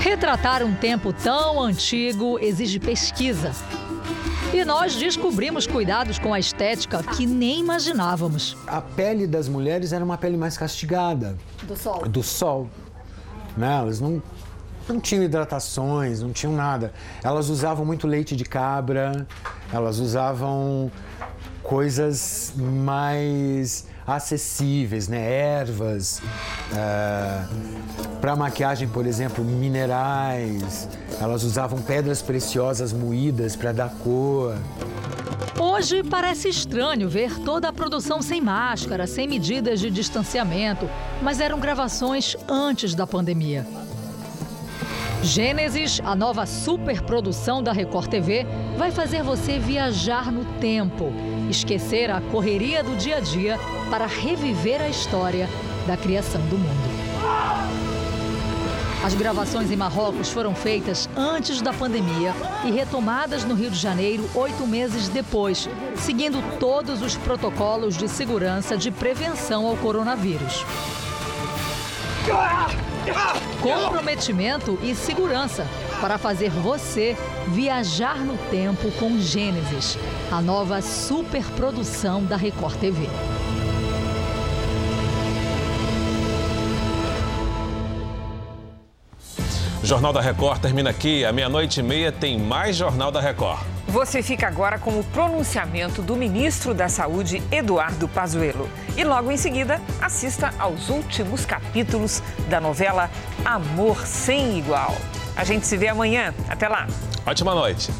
Retratar um tempo tão antigo exige pesquisa. E nós descobrimos cuidados com a estética que nem imaginávamos. A pele das mulheres era uma pele mais castigada. Do sol. Do sol. Né? Elas não, não tinham hidratações, não tinham nada. Elas usavam muito leite de cabra, elas usavam coisas mais acessíveis, né? Ervas, uh, é, para maquiagem, por exemplo, minerais. Elas usavam pedras preciosas moídas para dar cor. Hoje parece estranho ver toda a produção sem máscara, sem medidas de distanciamento, mas eram gravações antes da pandemia. Gênesis, a nova superprodução da Record TV, vai fazer você viajar no tempo, esquecer a correria do dia a dia para reviver a história da criação do mundo. As gravações em Marrocos foram feitas antes da pandemia e retomadas no Rio de Janeiro oito meses depois, seguindo todos os protocolos de segurança de prevenção ao coronavírus. Comprometimento e segurança para fazer você viajar no tempo com Gênesis, a nova superprodução da Record TV. O Jornal da Record termina aqui. À meia-noite e meia tem mais Jornal da Record. Você fica agora com o pronunciamento do ministro da Saúde, Eduardo Pazuello. E logo em seguida, assista aos últimos capítulos da novela Amor Sem Igual. A gente se vê amanhã. Até lá. Ótima noite.